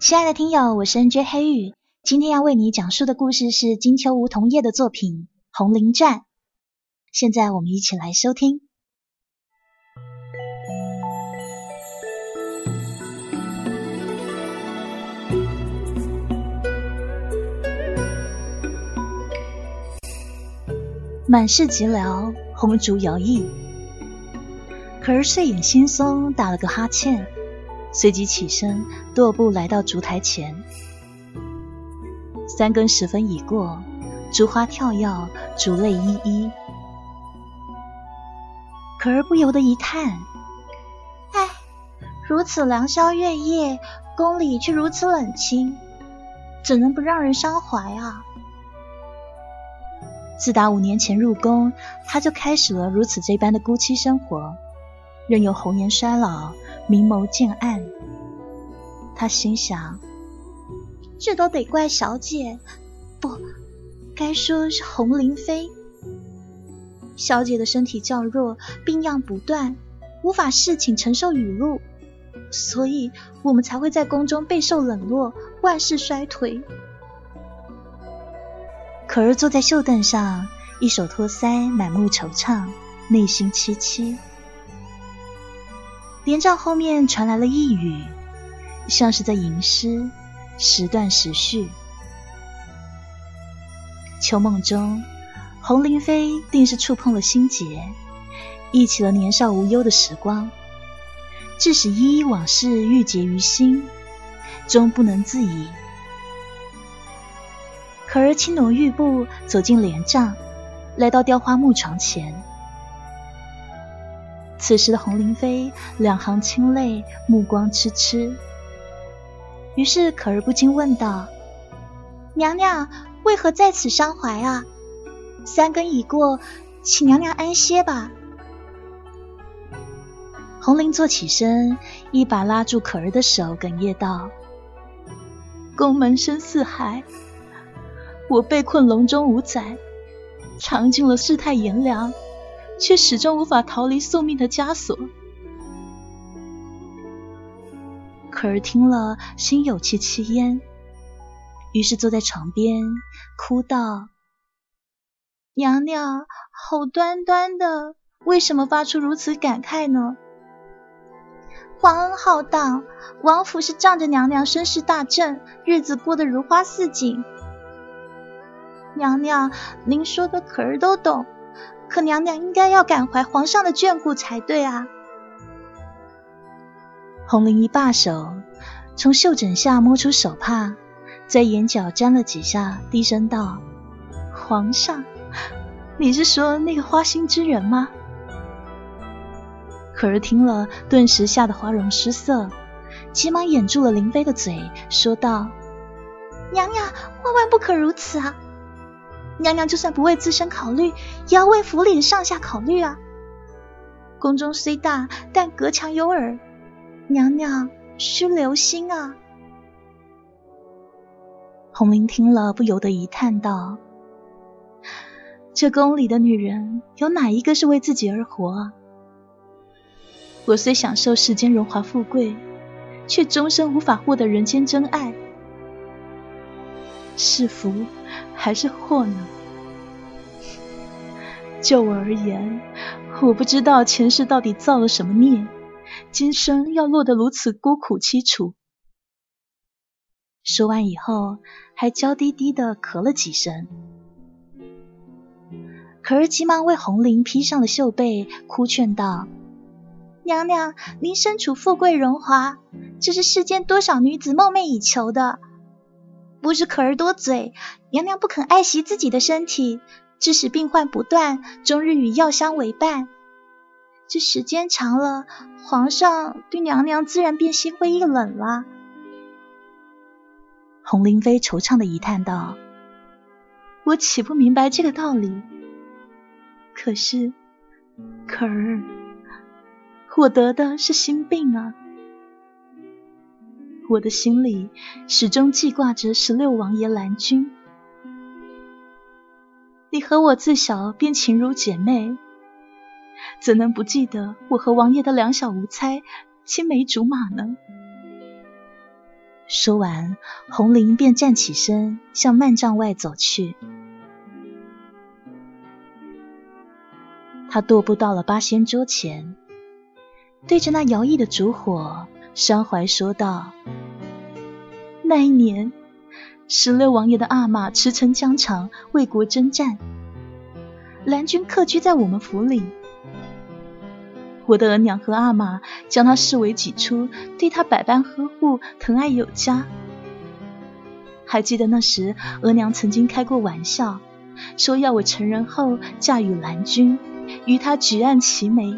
亲爱的听友，我是 NJ 黑玉，今天要为你讲述的故事是金秋梧桐叶的作品《红林传》。现在我们一起来收听。满是寂寥，红烛摇曳。可儿睡眼惺忪，打了个哈欠。随即起身，踱步来到烛台前。三更时分已过，烛花跳跃，烛泪依依。可儿不由得一叹：“唉，如此良宵月夜，宫里却如此冷清，怎能不让人伤怀啊？”自打五年前入宫，他就开始了如此这般的孤凄生活，任由红颜衰老。明眸渐暗，他心想：这都得怪小姐，不该说是红林妃。小姐的身体较弱，病恙不断，无法侍寝承受雨露，所以我们才会在宫中备受冷落，万事衰退。可儿坐在绣凳上，一手托腮，满目惆怅，内心凄凄。帘帐后面传来了一语，像是在吟诗，时断时续。秋梦中，红林妃定是触碰了心结，忆起了年少无忧的时光，致使依依往事郁结于心，终不能自已。可儿轻挪玉步走进帘帐，来到雕花木床前。此时的红林妃两行清泪，目光痴痴。于是可儿不禁问道：“娘娘为何在此伤怀啊？三更已过，请娘娘安歇吧。”红林坐起身，一把拉住可儿的手，哽咽道：“宫门深似海，我被困笼中五载，尝尽了世态炎凉。”却始终无法逃离宿命的枷锁。可儿听了，心有戚戚焉，于是坐在床边哭道：“娘娘，好端端的，为什么发出如此感慨呢？皇恩浩荡，王府是仗着娘娘声势大振，日子过得如花似锦。娘娘，您说的可儿都懂。”可娘娘应该要感怀皇上的眷顾才对啊！红菱一罢手，从袖枕下摸出手帕，在眼角沾了几下，低声道：“皇上，你是说那个花心之人吗？”可儿听了，顿时吓得花容失色，急忙掩住了林妃的嘴，说道：“娘娘万万不可如此啊！”娘娘就算不为自身考虑，也要为府里上下考虑啊！宫中虽大，但隔墙有耳，娘娘需留心啊！红菱听了，不由得一叹道：“这宫里的女人，有哪一个是为自己而活啊？我虽享受世间荣华富贵，却终身无法获得人间真爱。”是福还是祸呢？就我而言，我不知道前世到底造了什么孽，今生要落得如此孤苦凄楚。说完以后，还娇滴滴的咳了几声。可儿急忙为红绫披上了绣被，哭劝道：“娘娘，您身处富贵荣华，这是世间多少女子梦寐以求的。”不是可儿多嘴，娘娘不肯爱惜自己的身体，致使病患不断，终日与药香为伴。这时间长了，皇上对娘娘自然便心灰意冷了。红林妃惆怅的一叹道：“我岂不明白这个道理？可是，可儿，我得的是心病啊。”我的心里始终记挂着十六王爷蓝君，你和我自小便情如姐妹，怎能不记得我和王爷的两小无猜、青梅竹马呢？说完，红菱便站起身，向幔帐外走去。他踱步到了八仙桌前，对着那摇曳的烛火，伤怀说道：“那一年，十六王爷的阿玛驰骋疆场，为国征战，蓝军客居在我们府里。我的额娘和阿玛将他视为己出，对他百般呵护，疼爱有加。还记得那时，额娘曾经开过玩笑，说要我成人后嫁与蓝军。”与他举案齐眉，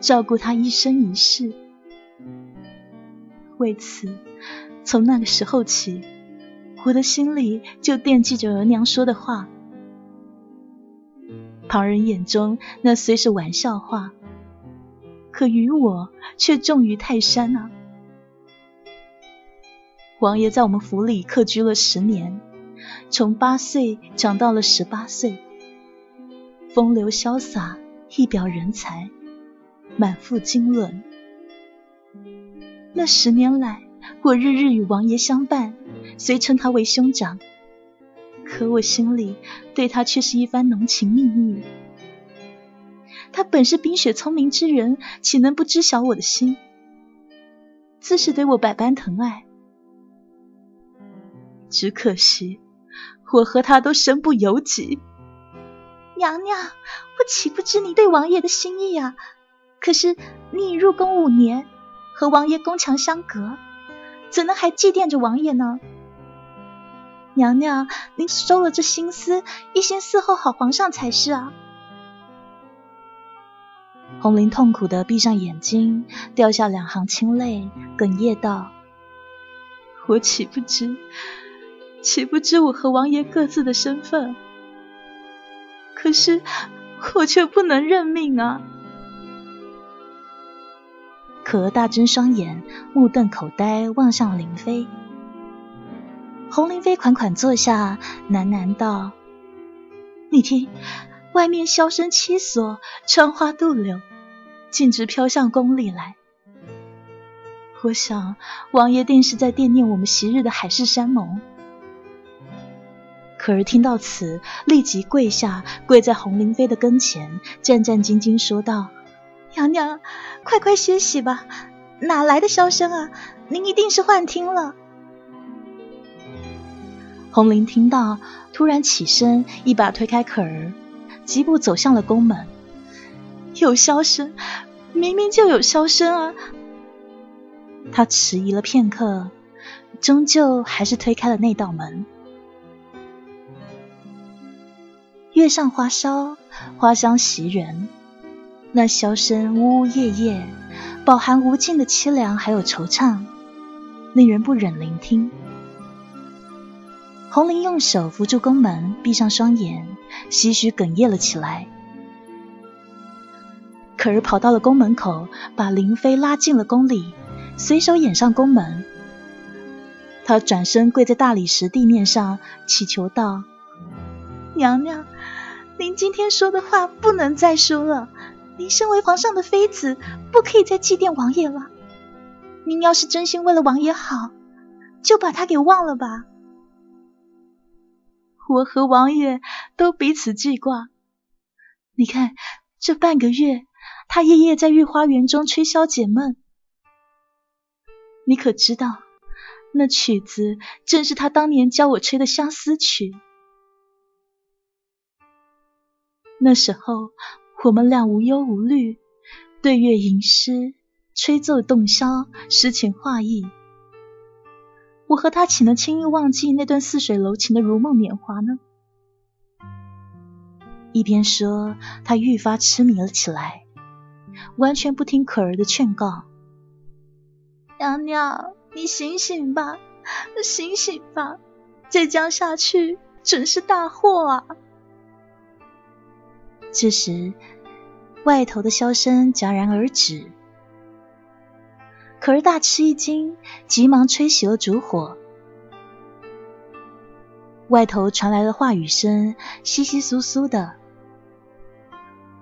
照顾他一生一世。为此，从那个时候起，我的心里就惦记着额娘说的话。旁人眼中那虽是玩笑话，可于我却重于泰山啊！王爷在我们府里客居了十年，从八岁长到了十八岁，风流潇洒。一表人才，满腹经纶。那十年来，我日日与王爷相伴，虽称他为兄长，可我心里对他却是一番浓情蜜意。他本是冰雪聪明之人，岂能不知晓我的心？自是对我百般疼爱。只可惜，我和他都身不由己。娘娘，我岂不知你对王爷的心意啊？可是你已入宫五年，和王爷宫墙相隔，怎能还祭奠着王爷呢？娘娘，您收了这心思，一心伺候好皇上才是啊！红菱痛苦的闭上眼睛，掉下两行清泪，哽咽道：“我岂不知，岂不知我和王爷各自的身份？”可是我却不能认命啊！可儿大睁双眼，目瞪口呆，望向林飞。红林飞款款坐下，喃喃道：“你听，外面箫声七索，穿花渡柳，径直飘向宫里来。我想，王爷定是在惦念我们昔日的海誓山盟。”可儿听到此，立即跪下，跪在红灵妃的跟前，战战兢兢说道：“娘娘，快快歇息吧，哪来的箫声啊？您一定是幻听了。”红灵听到，突然起身，一把推开可儿，疾步走向了宫门。有箫声，明明就有箫声啊！他迟疑了片刻，终究还是推开了那道门。月上花梢，花香袭人。那箫声呜呜咽咽，饱含无尽的凄凉，还有惆怅，令人不忍聆听。红菱用手扶住宫门，闭上双眼，唏嘘哽咽了起来。可儿跑到了宫门口，把林妃拉进了宫里，随手掩上宫门。她转身跪在大理石地面上，祈求道：“娘娘。”您今天说的话不能再说了。您身为皇上的妃子，不可以再祭奠王爷了。您要是真心为了王爷好，就把他给忘了吧。我和王爷都彼此记挂。你看，这半个月，他夜夜在御花园中吹箫解闷。你可知道，那曲子正是他当年教我吹的相思曲。那时候，我们俩无忧无虑，对月吟诗，吹奏洞箫，诗情画意。我和他岂能轻易忘记那段似水柔情的如梦年华呢？一边说，他愈发痴迷了起来，完全不听可儿的劝告。娘娘，你醒醒吧，醒醒吧，再这样下去准是大祸啊！这时，外头的箫声戛然而止。可儿大吃一惊，急忙吹熄了烛火。外头传来了话语声，窸窸窣窣的。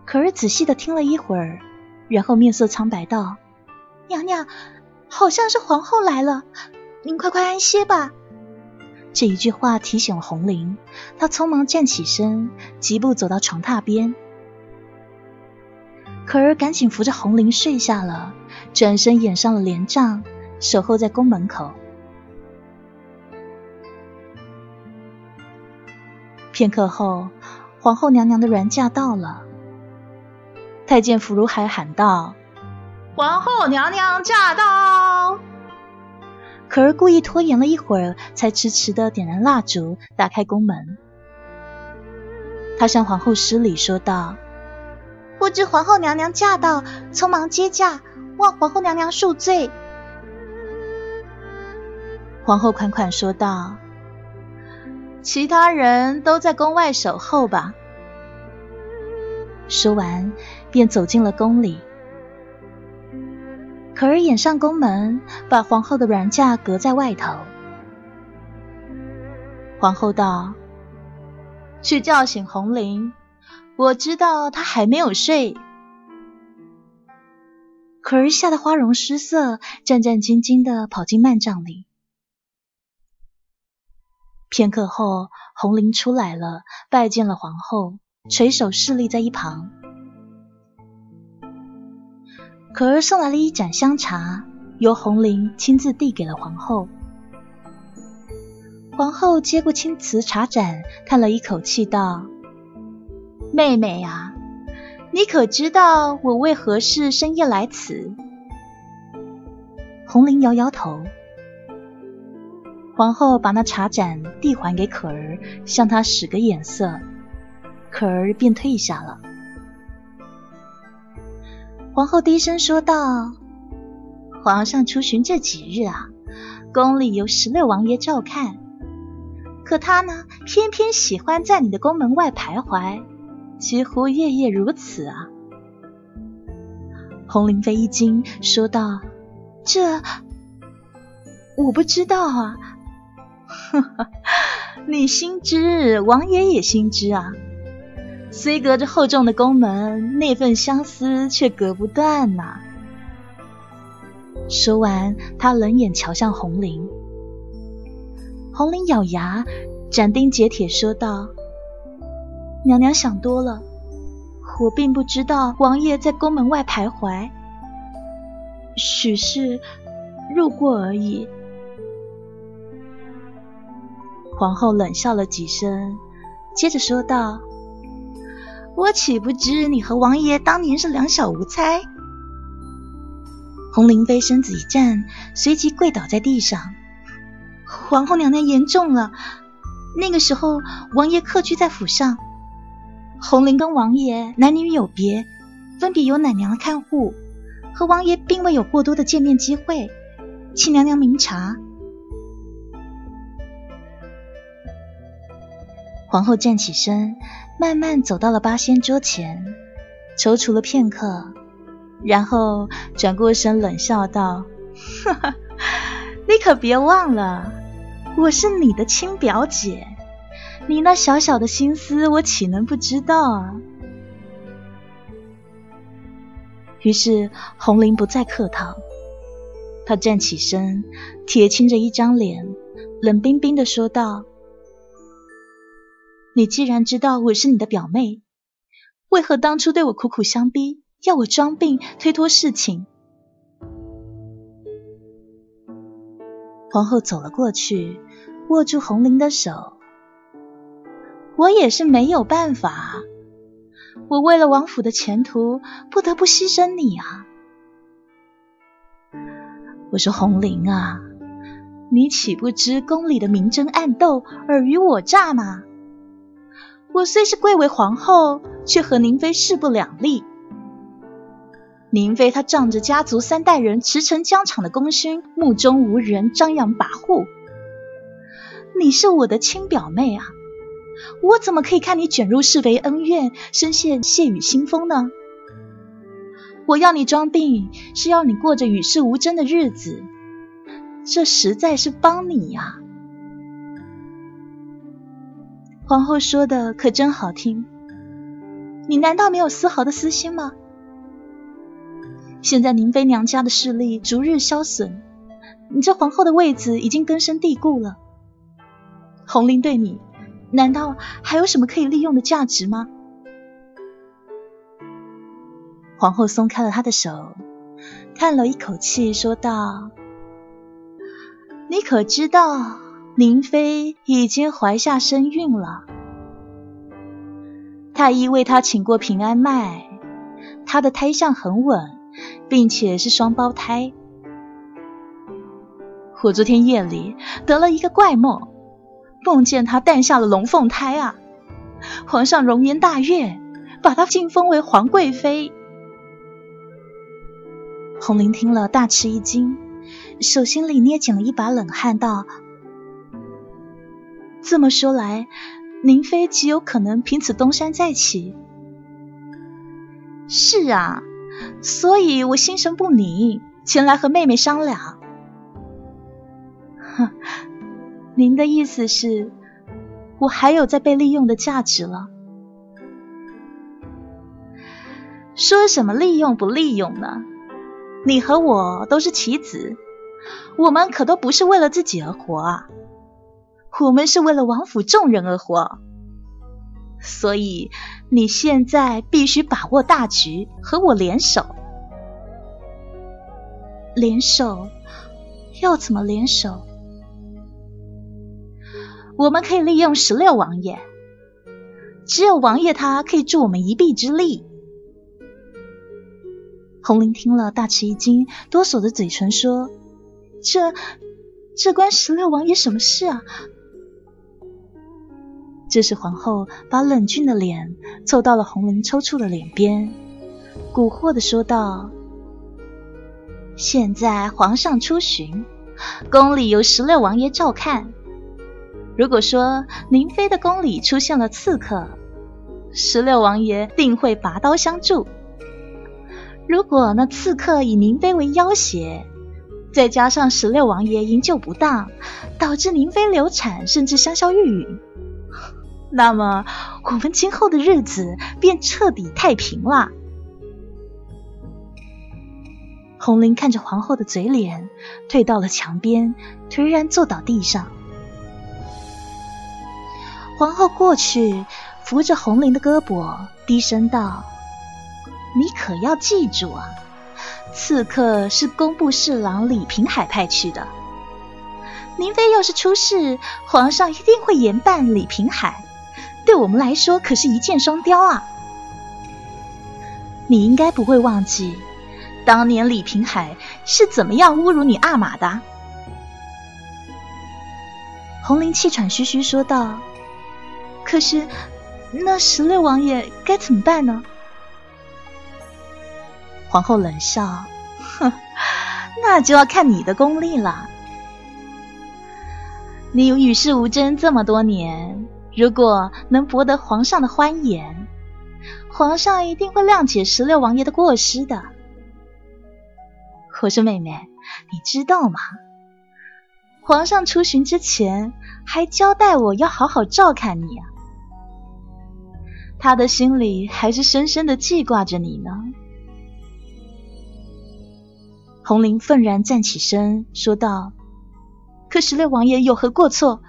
可儿仔细的听了一会儿，然后面色苍白道：“娘娘，好像是皇后来了，您快快安歇吧。这一句话提醒了红玲，她匆忙站起身，疾步走到床榻边。可儿赶紧扶着红玲睡下了，转身掩上了帘帐，守候在宫门口。片刻后，皇后娘娘的銮驾到了。太监福如海喊道：“皇后娘娘驾到！”可儿故意拖延了一会儿，才迟迟的点燃蜡烛，打开宫门。他向皇后施礼，说道：“不知皇后娘娘驾到，匆忙接驾，望皇后娘娘恕罪。”皇后款款说道。其他人都在宫外守候吧。说完，便走进了宫里。可儿掩上宫门，把皇后的软架隔在外头。皇后道：“去叫醒红绫，我知道她还没有睡。”可儿吓得花容失色，战战兢兢的跑进幔帐里。片刻后，红菱出来了，拜见了皇后，垂手侍立在一旁。可儿送来了一盏香茶，由红菱亲自递给了皇后。皇后接过青瓷茶盏，叹了一口气，道：“妹妹啊，你可知道我为何事深夜来此？”红菱摇摇头。皇后把那茶盏递还给可儿，向她使个眼色，可儿便退下了。皇后低声说道：“皇上出巡这几日啊，宫里有十六王爷照看，可他呢，偏偏喜欢在你的宫门外徘徊，几乎夜夜如此啊。”红灵妃一惊，说道：“这我不知道啊。”哈哈，你心知，王爷也心知啊。虽隔着厚重的宫门，那份相思却隔不断呐。说完，他冷眼瞧向红菱。红菱咬牙，斩钉截铁说道：“娘娘想多了，我并不知道王爷在宫门外徘徊，许是路过而已。”皇后冷笑了几声，接着说道：“我岂不知你和王爷当年是两小无猜？”红菱妃身子一颤，随即跪倒在地上。皇后娘娘言重了。那个时候，王爷客居在府上，红菱跟王爷男女有别，分别由奶娘看护，和王爷并未有过多的见面机会，请娘娘明察。皇后站起身，慢慢走到了八仙桌前，踌躇了片刻，然后转过身冷笑道：“哈哈，你可别忘了，我是你的亲表姐，你那小小的心思，我岂能不知道啊？”于是红菱不再客套，她站起身，铁青着一张脸，冷冰冰的说道。你既然知道我是你的表妹，为何当初对我苦苦相逼，要我装病推脱事情？皇后走了过去，握住红菱的手。我也是没有办法，我为了王府的前途，不得不牺牲你啊！我说红菱啊，你岂不知宫里的明争暗斗，尔虞我诈吗？我虽是贵为皇后，却和宁妃势不两立。宁妃她仗着家族三代人驰骋疆场的功勋，目中无人，张扬跋扈。你是我的亲表妹啊，我怎么可以看你卷入是非恩怨，深陷血雨腥风呢？我要你装病，是要你过着与世无争的日子，这实在是帮你呀。皇后说的可真好听，你难道没有丝毫的私心吗？现在宁妃娘家的势力逐日消损，你这皇后的位子已经根深蒂固了。红菱对你，难道还有什么可以利用的价值吗？皇后松开了他的手，叹了一口气，说道：“你可知道，宁妃已经怀下身孕了？太医为她请过平安脉，她的胎相很稳，并且是双胞胎。我昨天夜里得了一个怪梦，梦见她诞下了龙凤胎啊！皇上龙颜大悦，把她晋封为皇贵妃。”红菱听了，大吃一惊，手心里捏紧了一把冷汗，道：“这么说来，宁妃极有可能凭此东山再起。”“是啊，所以我心神不宁，前来和妹妹商量。”“哼，您的意思是，我还有在被利用的价值了？说什么利用不利用呢？”你和我都是棋子，我们可都不是为了自己而活啊，我们是为了王府众人而活。所以你现在必须把握大局，和我联手。联手？要怎么联手？我们可以利用十六王爷，只有王爷他可以助我们一臂之力。红菱听了，大吃一惊，哆嗦着嘴唇说：“这这关十六王爷什么事啊？”这时，皇后把冷峻的脸凑到了红菱抽搐的脸边，蛊惑的说道：“现在皇上出巡，宫里由十六王爷照看。如果说宁妃的宫里出现了刺客，十六王爷定会拔刀相助。”如果那刺客以宁妃为要挟，再加上十六王爷营救不当，导致宁妃流产，甚至香消玉殒，那么我们今后的日子便彻底太平了。红菱看着皇后的嘴脸，退到了墙边，颓然坐倒地上。皇后过去扶着红菱的胳膊，低声道。你可要记住啊！刺客是工部侍郎李平海派去的。宁妃要是出事，皇上一定会严办李平海，对我们来说可是一箭双雕啊！你应该不会忘记，当年李平海是怎么样侮辱你阿玛的？红菱气喘吁吁说道：“可是那十六王爷该怎么办呢？”皇后冷笑：“哼，那就要看你的功力了。你与世无争这么多年，如果能博得皇上的欢颜，皇上一定会谅解十六王爷的过失的。我说妹妹，你知道吗？皇上出巡之前还交代我要好好照看你啊，他的心里还是深深的记挂着你呢。”红菱愤然站起身，说道：“可十六王爷有何过错？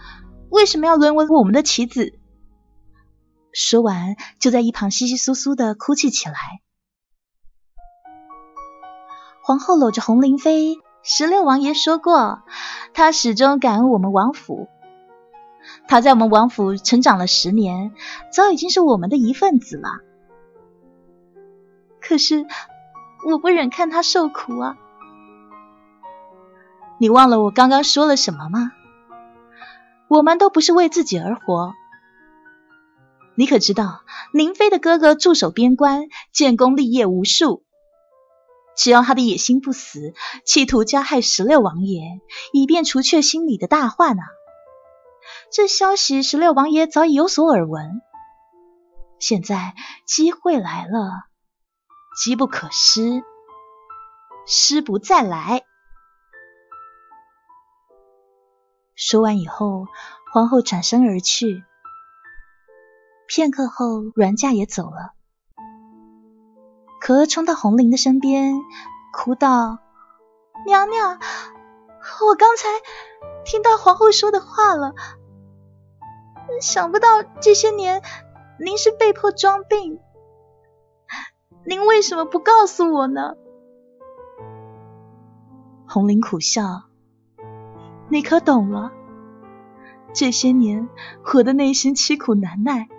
为什么要沦为我们的棋子？”说完，就在一旁稀稀疏疏的哭泣起来。皇后搂着红菱妃，十六王爷说过，他始终感恩我们王府。他在我们王府成长了十年，早已经是我们的一份子了。可是，我不忍看他受苦啊！你忘了我刚刚说了什么吗？我们都不是为自己而活。你可知道，宁妃的哥哥驻守边关，建功立业无数。只要他的野心不死，企图加害十六王爷，以便除却心里的大患啊！这消息，十六王爷早已有所耳闻。现在机会来了，机不可失，失不再来。说完以后，皇后转身而去。片刻后，阮家也走了。可儿冲到红菱的身边，哭道：“娘娘，我刚才听到皇后说的话了，想不到这些年您是被迫装病，您为什么不告诉我呢？红玲苦笑，你可懂了？这些年我的内心凄苦难耐，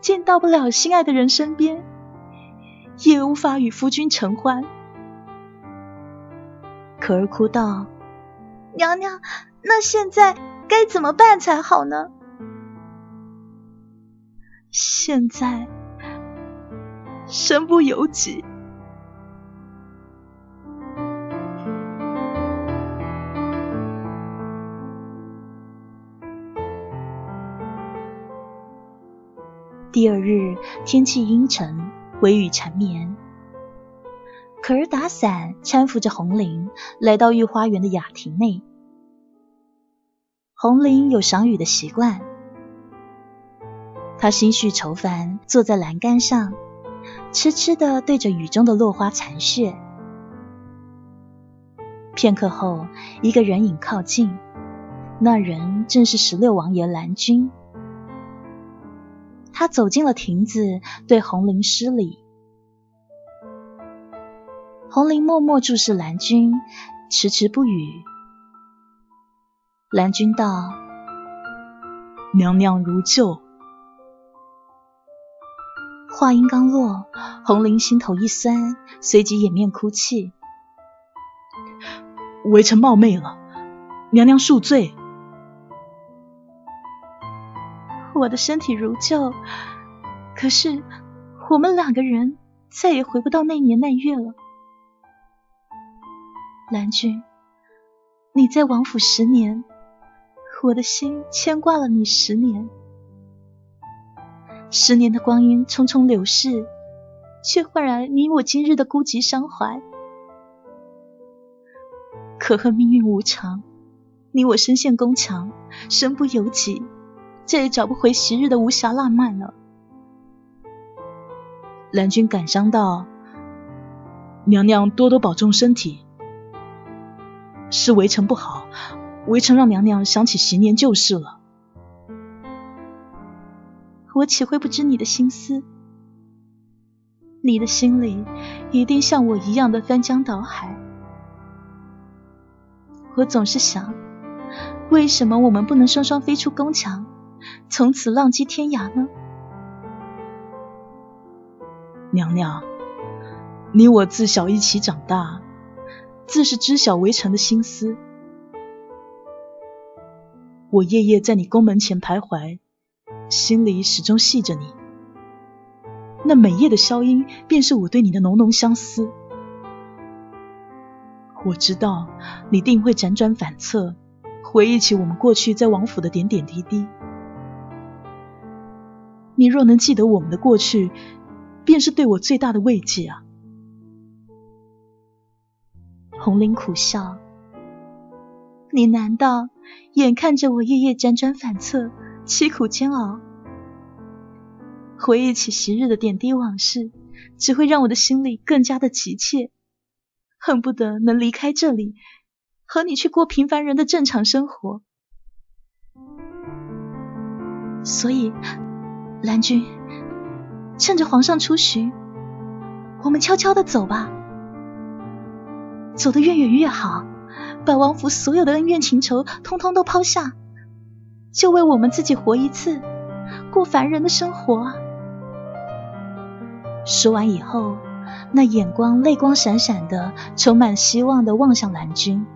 见到不了心爱的人身边，也无法与夫君成欢。可儿哭道：“娘娘，那现在该怎么办才好呢？”现在身不由己。第二日，天气阴沉，微雨缠绵。可儿打伞，搀扶着红菱来到御花园的雅亭内。红菱有赏雨的习惯，他心绪愁烦，坐在栏杆上，痴痴的对着雨中的落花残雪。片刻后，一个人影靠近，那人正是十六王爷蓝君。他走进了亭子，对红菱施礼。红菱默默注视蓝君，迟迟不语。蓝君道：“娘娘如旧。”话音刚落，红菱心头一酸，随即掩面哭泣：“微臣冒昧了，娘娘恕罪。”我的身体如旧，可是我们两个人再也回不到那年那月了。兰君，你在王府十年，我的心牵挂了你十年。十年的光阴匆匆流逝，却换来你我今日的孤寂伤怀。可恨命运无常，你我身陷宫墙，身不由己，再也找不回昔日的无暇浪漫了。蓝君感伤道：“娘娘多多保重身体。”是微臣不好，微臣让娘娘想起昔年旧事了。我岂会不知你的心思？你的心里一定像我一样的翻江倒海。我总是想，为什么我们不能双双飞出宫墙，从此浪迹天涯呢？娘娘，你我自小一起长大。自是知晓微臣的心思，我夜夜在你宫门前徘徊，心里始终系着你。那每夜的消音，便是我对你的浓浓相思。我知道你定会辗转反侧，回忆起我们过去在王府的点点滴滴。你若能记得我们的过去，便是对我最大的慰藉啊！红菱苦笑：“你难道眼看着我夜夜辗转反侧，凄苦煎熬，回忆起昔日的点滴往事，只会让我的心里更加的急切，恨不得能离开这里，和你去过平凡人的正常生活？所以，蓝君，趁着皇上出巡，我们悄悄的走吧。”走得越远越好，把王府所有的恩怨情仇通通都抛下，就为我们自己活一次，过凡人的生活。说完以后，那眼光泪光闪闪的，充满希望的望向蓝军。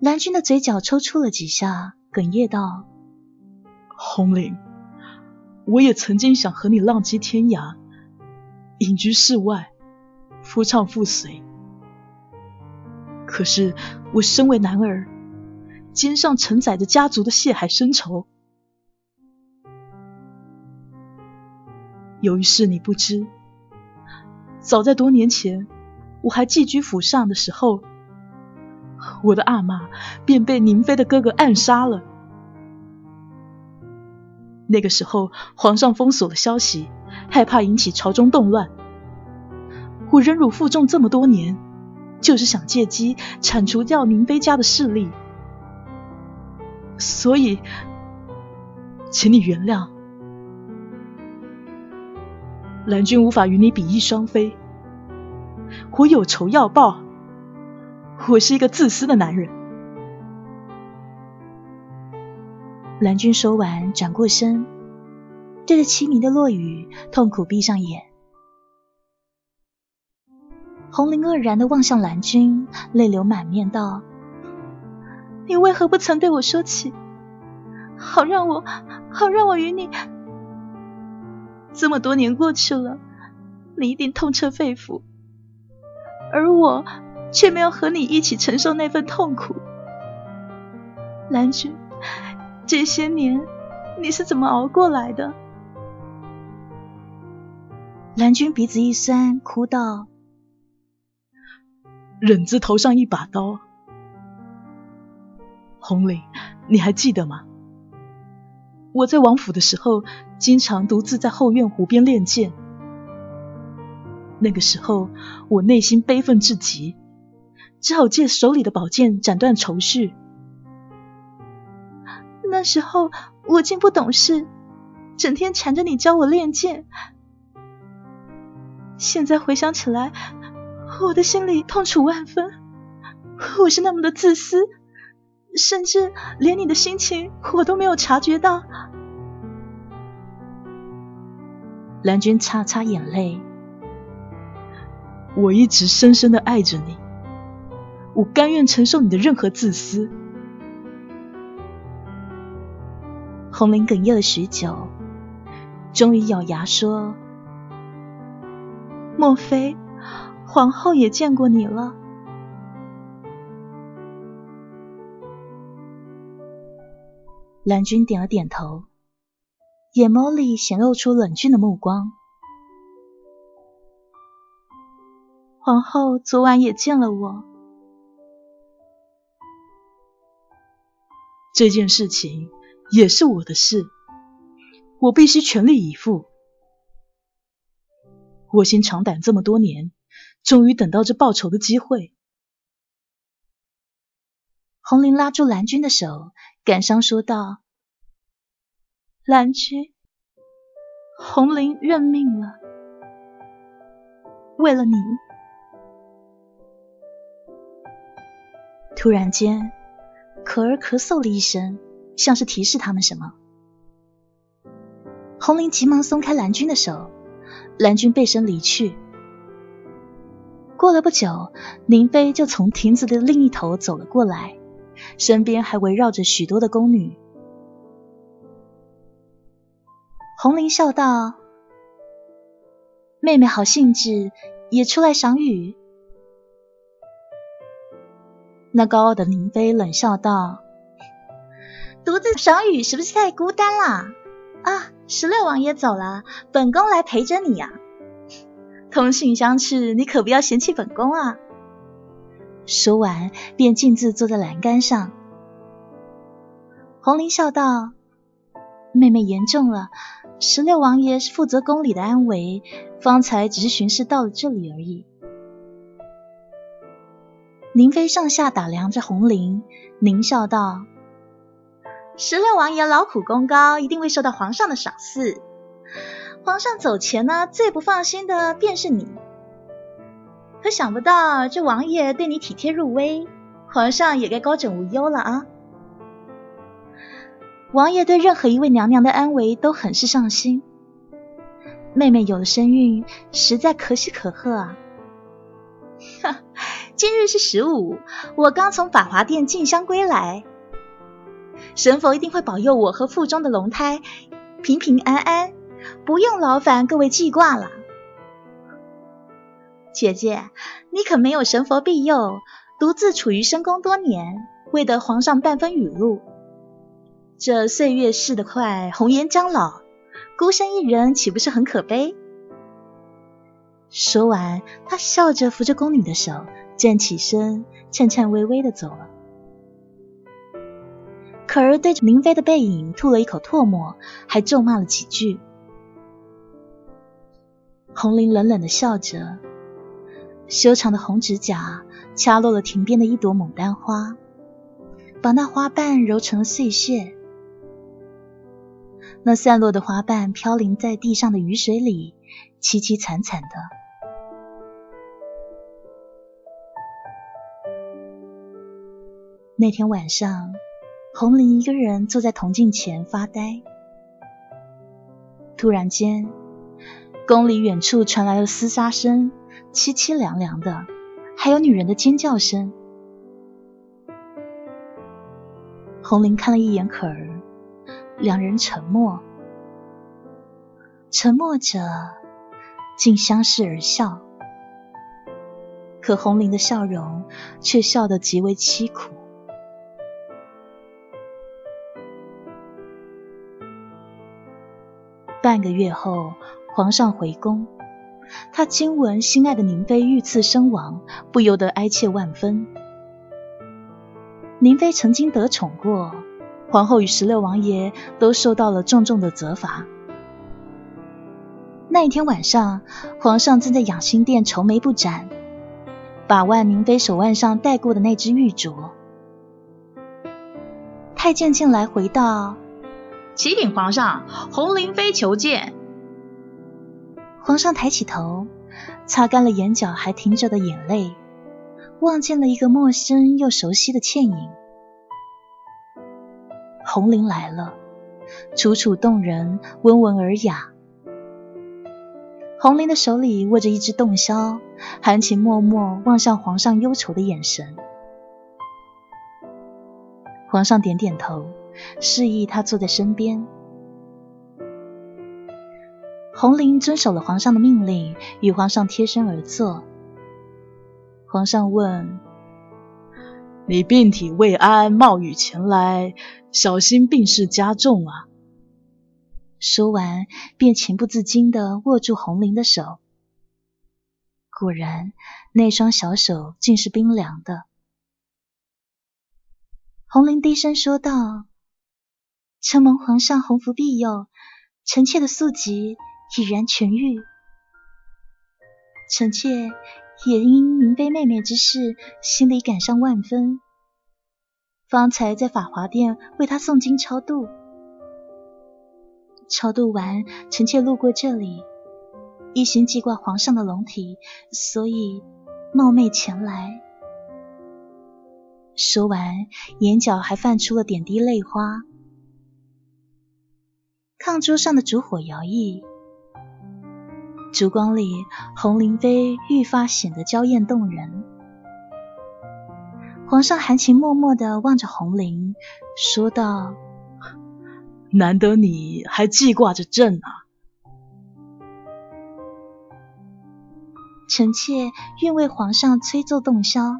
蓝军的嘴角抽搐了几下，哽咽道：“红菱，我也曾经想和你浪迹天涯，隐居世外。”夫唱妇随，可是我身为男儿，肩上承载着家族的血海深仇。由于是你不知，早在多年前，我还寄居府上的时候，我的阿玛便被宁妃的哥哥暗杀了。那个时候，皇上封锁了消息，害怕引起朝中动乱。我忍辱负重这么多年，就是想借机铲除掉宁妃家的势力，所以，请你原谅，蓝君无法与你比翼双飞。我有仇要报，我是一个自私的男人。蓝君说完，转过身，对着凄迷的落雨，痛苦闭上眼。红菱愕然的望向蓝君，泪流满面道：“你为何不曾对我说起？好让我，好让我与你……这么多年过去了，你一定痛彻肺腑，而我却没有和你一起承受那份痛苦。蓝君，这些年你是怎么熬过来的？”蓝君鼻子一酸，哭道。忍字头上一把刀，红菱，你还记得吗？我在王府的时候，经常独自在后院湖边练剑。那个时候，我内心悲愤至极，只好借手里的宝剑斩断愁绪。那时候我竟不懂事，整天缠着你教我练剑。现在回想起来。我的心里痛楚万分，我是那么的自私，甚至连你的心情我都没有察觉到。蓝君擦擦眼泪，我一直深深的爱着你，我甘愿承受你的任何自私。红菱哽咽了许久，终于咬牙说：“莫非？”皇后也见过你了。蓝君点了点头，眼眸里显露出冷峻的目光。皇后昨晚也见了我。这件事情也是我的事，我必须全力以赴。卧薪尝胆这么多年。终于等到这报仇的机会。红菱拉住蓝君的手，感伤说道：“蓝君，红菱认命了，为了你。”突然间，可儿咳嗽了一声，像是提示他们什么。红菱急忙松开蓝君的手，蓝君背身离去。过了不久，宁妃就从亭子的另一头走了过来，身边还围绕着许多的宫女。红菱笑道：“妹妹好兴致，也出来赏雨。”那高傲的宁妃冷笑道：“独自赏雨是不是太孤单了？啊，十六王爷走了，本宫来陪着你呀。”同性相斥，你可不要嫌弃本宫啊！说完，便径自坐在栏杆上。红菱笑道：“妹妹言重了，十六王爷是负责宫里的安危，方才只是巡视到了这里而已。”宁妃上下打量着红菱，狞笑道：“十六王爷劳苦功高，一定会受到皇上的赏赐。”皇上走前呢，最不放心的便是你。可想不到这王爷对你体贴入微，皇上也该高枕无忧了啊。王爷对任何一位娘娘的安危都很是上心，妹妹有了身孕，实在可喜可贺啊。今日是十五，我刚从法华殿进香归来，神佛一定会保佑我和腹中的龙胎平平安安。不用劳烦各位记挂了，姐姐，你可没有神佛庇佑，独自处于深宫多年，未得皇上半分雨露。这岁月逝得快，红颜将老，孤身一人岂不是很可悲？说完，他笑着扶着宫女的手，站起身，颤颤巍巍的走了。可儿对着明妃的背影吐了一口唾沫，还咒骂了几句。红菱冷冷的笑着，修长的红指甲掐落了亭边的一朵牡丹花，把那花瓣揉成了碎屑。那散落的花瓣飘零在地上的雨水里，凄凄惨惨的。那天晚上，红林一个人坐在铜镜前发呆。突然间，宫里远处传来了厮杀声，凄凄凉凉的，还有女人的尖叫声。红玲看了一眼可儿，两人沉默，沉默着，竟相视而笑。可红玲的笑容却笑得极为凄苦。半个月后，皇上回宫，他听闻心爱的宁妃遇刺身亡，不由得哀切万分。宁妃曾经得宠过，皇后与十六王爷都受到了重重的责罚。那一天晚上，皇上正在养心殿愁眉不展，把玩宁妃手腕上戴过的那只玉镯。太监进来回道。启禀皇上，红灵妃求见。皇上抬起头，擦干了眼角还停着的眼泪，望见了一个陌生又熟悉的倩影。红绫来了，楚楚动人，温文尔雅。红绫的手里握着一只洞箫，含情脉脉望向皇上忧愁的眼神。皇上点点头。示意他坐在身边。红林遵守了皇上的命令，与皇上贴身而坐。皇上问：“你病体未安，冒雨前来，小心病势加重啊！”说完，便情不自禁地握住红林的手。果然，那双小手竟是冰凉的。红林低声说道。承蒙皇上洪福庇佑，臣妾的素疾已然痊愈。臣妾也因明妃妹妹之事，心里感伤万分。方才在法华殿为她诵经超度，超度完，臣妾路过这里，一心记挂皇上的龙体，所以冒昧前来。说完，眼角还泛出了点滴泪花。炕桌上的烛火摇曳，烛光里，红灵妃愈发显得娇艳动人。皇上含情脉脉地望着红灵，说道：“难得你还记挂着朕啊！臣妾愿为皇上吹奏洞箫，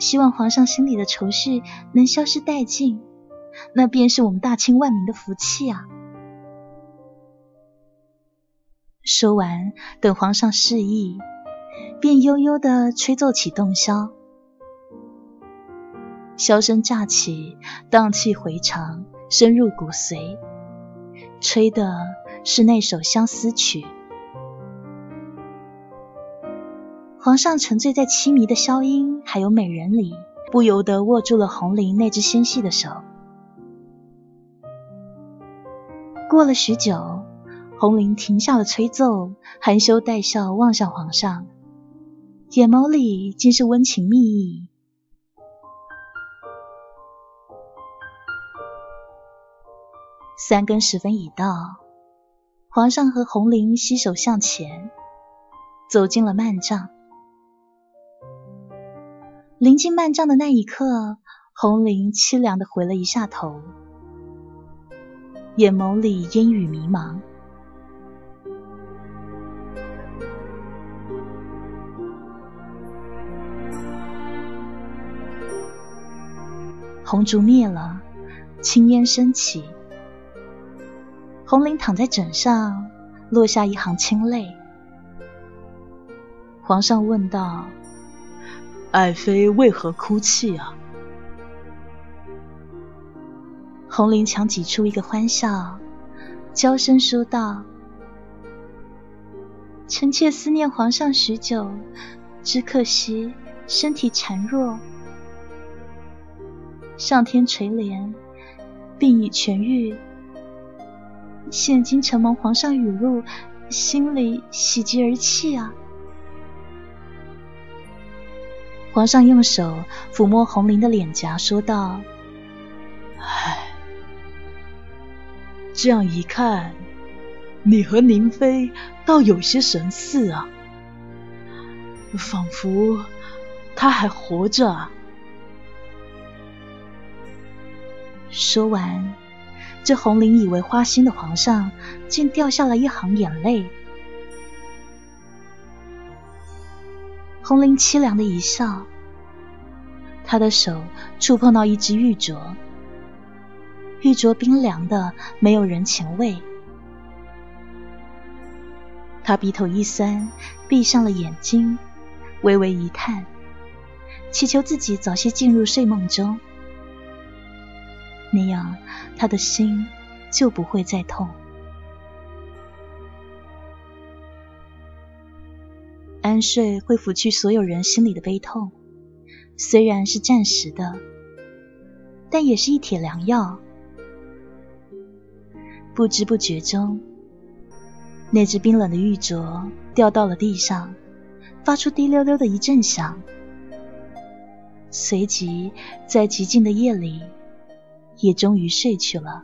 希望皇上心里的愁绪能消失殆尽，那便是我们大清万民的福气啊！”说完，等皇上示意，便悠悠地吹奏起洞箫。箫声乍起，荡气回肠，深入骨髓，吹的是那首相思曲。皇上沉醉在凄迷的箫音还有美人里，不由得握住了红绫那只纤细的手。过了许久。红绫停下了吹奏，含羞带笑望向皇上，眼眸里尽是温情蜜意。三更时分已到，皇上和红绫携手向前，走进了幔帐。临近幔帐的那一刻，红绫凄凉的回了一下头，眼眸里烟雨迷茫。红烛灭了，青烟升起。红绫躺在枕上，落下一行清泪。皇上问道：“爱妃为何哭泣啊？”红绫强挤出一个欢笑，娇声说道：“臣妾思念皇上许久，只可惜身体孱弱。上天垂怜，病已痊愈，现今承蒙皇上雨露，心里喜极而泣啊！皇上用手抚摸红绫的脸颊，说道：“唉，这样一看，你和宁妃倒有些神似啊，仿佛她还活着。”说完，这红绫以为花心的皇上竟掉下了一行眼泪。红绫凄凉的一笑，他的手触碰到一只玉镯，玉镯冰凉的，没有人情味。他鼻头一酸，闭上了眼睛，微微一叹，祈求自己早些进入睡梦中，那样他的心就不会再痛。安睡会抚去所有人心里的悲痛，虽然是暂时的，但也是一帖良药。不知不觉中，那只冰冷的玉镯掉到了地上，发出滴溜溜的一阵响，随即在寂静的夜里，也终于睡去了。